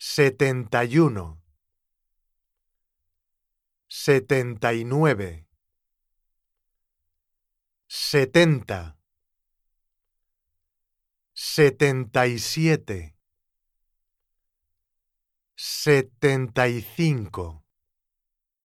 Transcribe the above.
71 79 70 77 75